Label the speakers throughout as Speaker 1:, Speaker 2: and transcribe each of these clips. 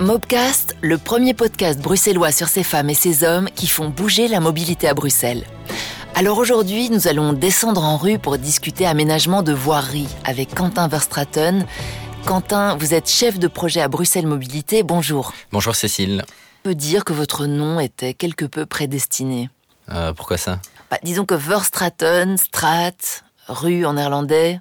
Speaker 1: Mobcast, le premier podcast bruxellois sur ces femmes et ces hommes qui font bouger la mobilité à Bruxelles. Alors aujourd'hui, nous allons descendre en rue pour discuter aménagement de voirie avec Quentin Verstraten. Quentin, vous êtes chef de projet à Bruxelles Mobilité. Bonjour.
Speaker 2: Bonjour Cécile.
Speaker 1: On peut dire que votre nom était quelque peu prédestiné.
Speaker 2: Euh, pourquoi ça?
Speaker 1: Bah, disons que Verstraten, Strat, rue en néerlandais.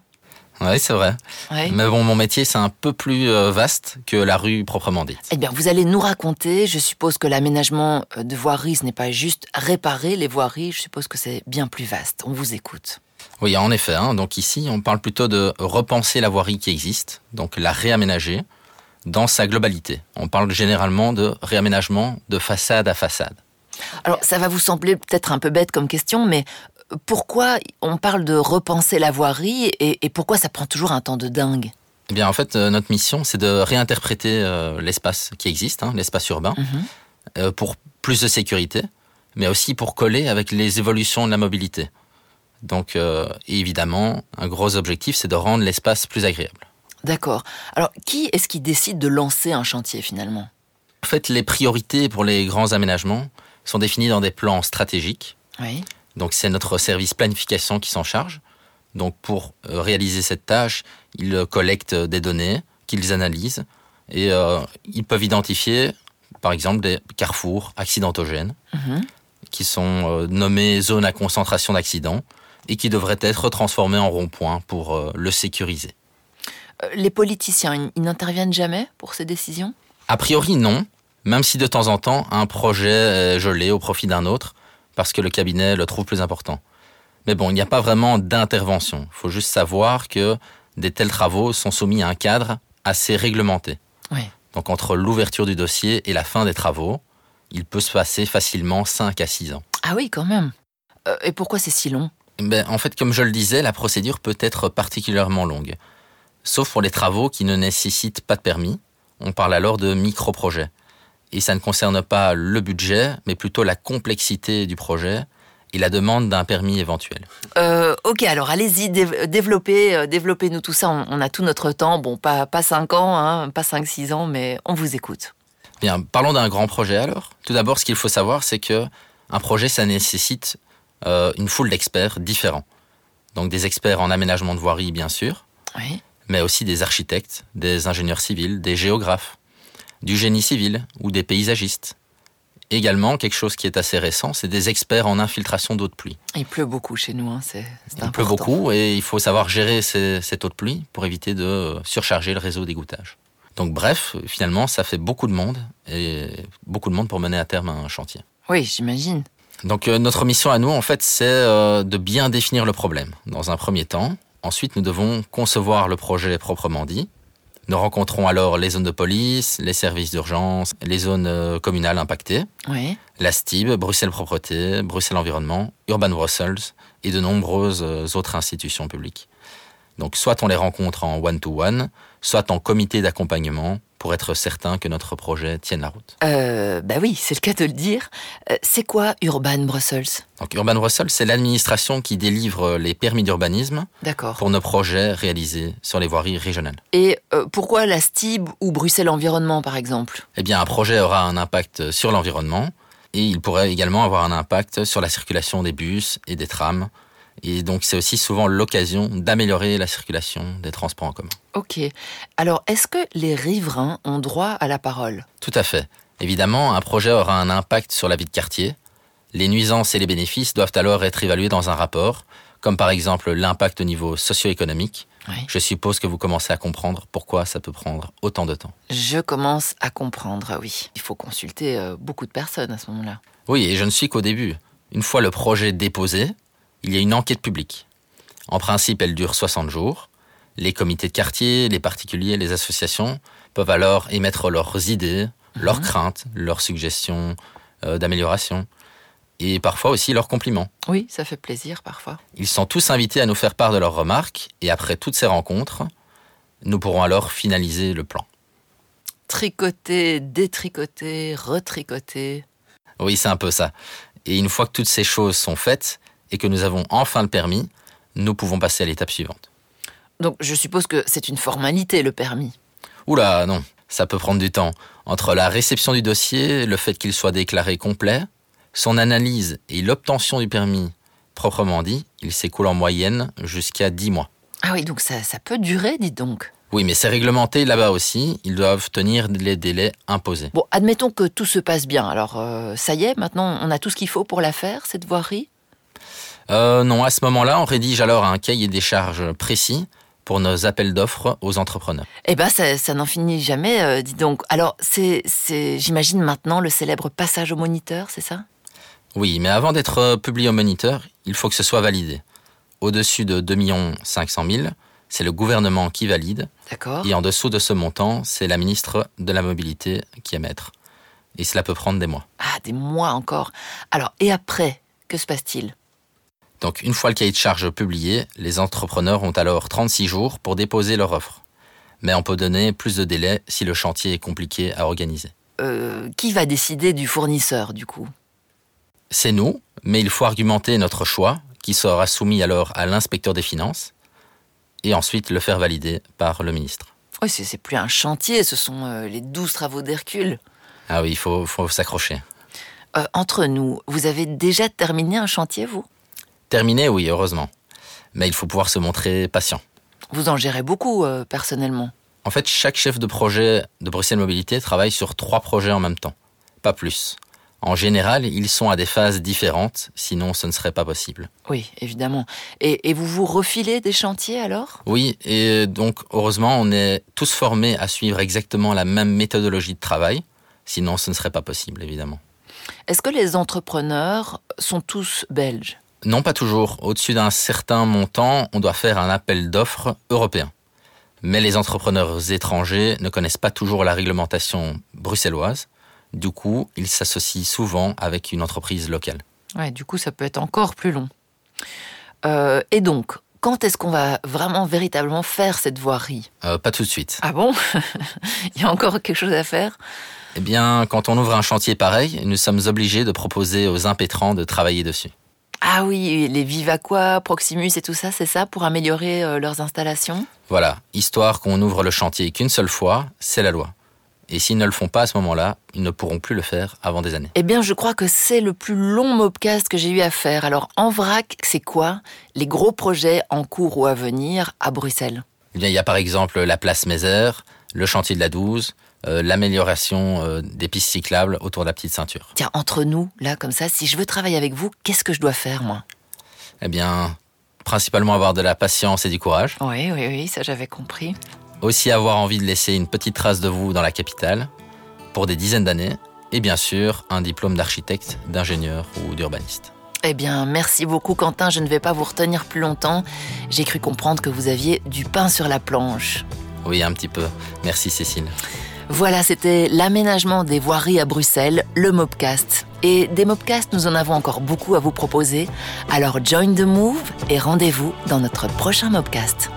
Speaker 2: Oui, c'est vrai.
Speaker 1: Ouais.
Speaker 2: Mais bon, mon métier, c'est un peu plus euh, vaste que la rue proprement dite.
Speaker 1: Eh bien, vous allez nous raconter. Je suppose que l'aménagement euh, de voiries, ce n'est pas juste réparer les voiries. Je suppose que c'est bien plus vaste. On vous écoute.
Speaker 2: Oui, en effet. hein. donc ici, on parle plutôt de repenser la voirie qui existe, donc la réaménager dans sa globalité. On parle généralement de réaménagement de façade à façade.
Speaker 1: Alors, ça va vous sembler peut-être un peu bête comme question, mais pourquoi on parle de repenser la voirie et, et pourquoi ça prend toujours un temps de dingue?
Speaker 2: Eh bien, en fait, euh, notre mission, c'est de réinterpréter euh, l'espace qui existe, hein, l'espace urbain,
Speaker 1: Mhm.
Speaker 2: euh, pour plus de sécurité, mais aussi pour coller avec les évolutions de la mobilité. Donc, évidemment, un gros objectif, c'est de rendre l'espace plus agréable.
Speaker 1: D'accord. Alors, qui est-ce qui décide de lancer un chantier finalement?
Speaker 2: En fait, les priorités pour les grands aménagements sont définies dans des plans stratégiques.
Speaker 1: Oui.
Speaker 2: Donc, c'est notre service planification qui s'en charge. Donc, pour euh, réaliser cette tâche, ils euh, collectent des données, qu'ils analysent, et euh, ils peuvent identifier, par exemple, des carrefours accidentogènes,
Speaker 1: Mhm.
Speaker 2: qui sont euh, nommés zones à concentration d'accidents, et qui devraient être transformés en ronds-points pour euh, le sécuriser.
Speaker 1: Les politiciens, ils- ils n'interviennent jamais pour ces décisions?
Speaker 2: A priori, non, même si de temps en temps, un projet est gelé au profit d'un autre, parce que le cabinet le trouve plus important. Mais bon, il n'y a pas vraiment d'intervention. Il faut juste savoir que des tels travaux sont soumis à un cadre assez réglementé.
Speaker 1: Oui.
Speaker 2: Donc entre l'ouverture du dossier et la fin des travaux, il peut se passer facilement 5 à 6 ans.
Speaker 1: Ah oui, quand même. Euh, et pourquoi c'est si long?
Speaker 2: Ben, en fait, comme je le disais, la procédure peut être particulièrement longue. Sauf pour les travaux qui ne nécessitent pas de permis. On parle alors de micro-projets. Et ça ne concerne pas le budget, mais plutôt la complexité du projet et la demande d'un permis éventuel.
Speaker 1: Euh, ok, alors allez-y, dév- développez, euh, développez-nous tout ça. On, on a tout notre temps. Bon, pas, pas 5 ans, hein, pas 5-6 ans, mais on vous écoute.
Speaker 2: Bien, parlons d'un grand projet alors. Tout d'abord, ce qu'il faut savoir, c'est que un projet, ça nécessite euh, une foule d'experts différents. Donc des experts en aménagement de voirie, bien sûr,
Speaker 1: Oui.
Speaker 2: mais aussi des architectes, des ingénieurs civils, des géographes, du génie civil ou des paysagistes. Également, quelque chose qui est assez récent, c'est des experts en infiltration d'eau de pluie.
Speaker 1: Il pleut beaucoup chez nous, hein, c'est c'est
Speaker 2: Il pleut
Speaker 1: important.
Speaker 2: beaucoup et il faut savoir gérer ces- cette eau de pluie pour éviter de euh, surcharger le réseau d'égouttage. Donc bref, finalement, ça fait beaucoup de monde et beaucoup de monde pour mener à terme un chantier.
Speaker 1: Oui, j'imagine.
Speaker 2: Donc euh, notre mission à nous, en fait, c'est euh, de bien définir le problème dans un premier temps. Ensuite, nous devons concevoir le projet proprement dit. Nous rencontrons alors les zones de police, les services d'urgence, les zones euh, communales impactées,
Speaker 1: Oui.
Speaker 2: la STIB, Bruxelles Propreté, Bruxelles Environnement, Urban Brussels et de nombreuses euh, autres institutions publiques. Donc soit on les rencontre en one-to-one, soit en comité d'accompagnement pour être certain que notre projet tienne la route.
Speaker 1: Euh, bah oui, c'est le cas de le dire. Euh, c'est quoi Urban Brussels?
Speaker 2: Donc Urban Brussels, c'est l'administration qui délivre les permis d'urbanisme pour nos projets réalisés sur les voiries régionales.
Speaker 1: Et euh, pourquoi la STIB ou Bruxelles Environnement, par exemple?
Speaker 2: Eh bien, un projet aura un impact sur l'environnement et il pourrait également avoir un impact sur la circulation des bus et des trams. Et donc, c'est aussi souvent l'occasion d'améliorer la circulation des transports en commun.
Speaker 1: Ok. Alors, est-ce que les riverains ont droit à la parole?
Speaker 2: Tout à fait. Évidemment, un projet aura un impact sur la vie de quartier. Les nuisances et les bénéfices doivent alors être évalués dans un rapport, comme par exemple l'impact au niveau socio-économique.
Speaker 1: Oui.
Speaker 2: Je suppose que vous commencez à comprendre pourquoi ça peut prendre autant de temps.
Speaker 1: Je commence à comprendre, oui. Il faut consulter euh, beaucoup de personnes à ce moment-là.
Speaker 2: Oui, et je ne suis qu'au début. Une fois le projet déposé, il y a une enquête publique. En principe, elle dure 60 jours. Les comités de quartier, les particuliers, les associations peuvent alors émettre leurs idées, leurs craintes, leurs suggestions euh, d'amélioration et parfois aussi leurs compliments.
Speaker 1: Oui, ça fait plaisir parfois.
Speaker 2: Ils sont tous invités à nous faire part de leurs remarques et après toutes ces rencontres, nous pourrons alors finaliser le plan.
Speaker 1: Tricoter, détricoter, retricoter.
Speaker 2: Oui, c'est un peu ça. Et une fois que toutes ces choses sont faites et que nous avons enfin le permis, nous pouvons passer à l'étape suivante.
Speaker 1: Donc, je suppose que c'est une formalité, le permis.
Speaker 2: Oula, non. Ça peut prendre du temps. Entre la réception du dossier, le fait qu'il soit déclaré complet, son analyse et l'obtention du permis proprement dit, il s'écoule en moyenne jusqu'à 10 mois.
Speaker 1: Ah oui, donc ça, ça peut durer, dites donc.
Speaker 2: Oui, mais c'est réglementé là-bas aussi. Ils doivent tenir les délais imposés.
Speaker 1: Bon, admettons que tout se passe bien. Alors, euh, ça y est, maintenant, on a tout ce qu'il faut pour la faire, cette voirie
Speaker 2: euh, Non, à ce moment-là, on rédige alors un cahier des charges précis pour nos appels d'offres aux entrepreneurs.
Speaker 1: Eh ben, ça, ça n'en finit jamais, euh, dis donc. Alors, c'est, c'est, j'imagine maintenant le célèbre passage au moniteur, c'est ça?
Speaker 2: Oui, mais avant d'être publié au moniteur, il faut que ce soit validé. Au-dessus de 2 500 000, c'est le gouvernement qui valide.
Speaker 1: D'accord.
Speaker 2: Et en dessous de ce montant, c'est la ministre de la Mobilité qui émettre. Et cela peut prendre des mois.
Speaker 1: Ah, des mois encore. Alors, et après, que se passe-t-il?
Speaker 2: Donc, une fois le cahier de charge publié, les entrepreneurs ont alors 36 jours pour déposer leur offre. Mais on peut donner plus de délai si le chantier est compliqué à organiser.
Speaker 1: euh, Qui va décider du fournisseur, du coup?
Speaker 2: C'est nous, mais il faut argumenter notre choix, qui sera soumis alors à l'inspecteur des finances, et ensuite le faire valider par le ministre.
Speaker 1: Oui, c'est, plus un chantier, ce sont euh, les douze travaux d'Hercule.
Speaker 2: Ah oui, il faut, faut s'accrocher.
Speaker 1: Euh, entre nous, vous avez déjà terminé un chantier, vous?
Speaker 2: Terminé, oui, heureusement. Mais il faut pouvoir se montrer patient.
Speaker 1: Vous en gérez beaucoup, euh, personnellement.
Speaker 2: En fait, chaque chef de projet de Bruxelles Mobilité travaille sur trois projets en même temps, pas plus. En général, ils sont à des phases différentes, sinon ce ne serait pas possible.
Speaker 1: Oui, évidemment. Et, et vous vous refilez des chantiers alors?
Speaker 2: Oui, et donc heureusement, on est tous formés à suivre exactement la même méthodologie de travail, sinon ce ne serait pas possible, évidemment.
Speaker 1: Est-ce que les entrepreneurs sont tous belges?
Speaker 2: Non, pas toujours. Au-dessus d'un certain montant, on doit faire un appel d'offres européen. Mais les entrepreneurs étrangers ne connaissent pas toujours la réglementation bruxelloise. Du coup, ils s'associent souvent avec une entreprise locale.
Speaker 1: Ouais, du coup, ça peut être encore plus long. Euh, et donc, quand est-ce qu'on va vraiment, véritablement faire cette voirie?
Speaker 2: Euh, pas tout de suite.
Speaker 1: Ah bon? Il y a encore quelque chose à faire?
Speaker 2: Eh bien, quand on ouvre un chantier pareil, nous sommes obligés de proposer aux impétrants de travailler dessus.
Speaker 1: Ah oui, les Vivaqua, Proximus et tout ça, c'est ça pour améliorer euh, leurs installations?
Speaker 2: Voilà, histoire qu'on ouvre le chantier qu'une seule fois, c'est la loi. Et s'ils ne le font pas à ce moment-là, ils ne pourront plus le faire avant des années.
Speaker 1: Eh bien, je crois que c'est le plus long mobcast que j'ai eu à faire. Alors, en vrac, c'est quoi les gros projets en cours ou à venir à Bruxelles?
Speaker 2: Eh bien, il y a par exemple la place Mézère, le chantier de la 12, euh, l'amélioration euh, des pistes cyclables autour de la petite ceinture.
Speaker 1: Tiens, entre nous, là, comme ça, si je veux travailler avec vous, qu'est-ce que je dois faire, moi?
Speaker 2: Eh bien, principalement avoir de la patience et du courage.
Speaker 1: Oui, oui, oui, ça j'avais compris.
Speaker 2: Aussi avoir envie de laisser une petite trace de vous dans la capitale pour des dizaines d'années. Et bien sûr, un diplôme d'architecte, d'ingénieur ou d'urbaniste.
Speaker 1: Eh bien, merci beaucoup, Quentin. Je ne vais pas vous retenir plus longtemps. J'ai cru comprendre que vous aviez du pain sur la planche.
Speaker 2: Oui, un petit peu. Merci Cécile.
Speaker 1: Voilà, c'était l'aménagement des voiries à Bruxelles, le Mobcast. Et des Mobcasts, nous en avons encore beaucoup à vous proposer. Alors join the move et rendez-vous dans notre prochain Mobcast.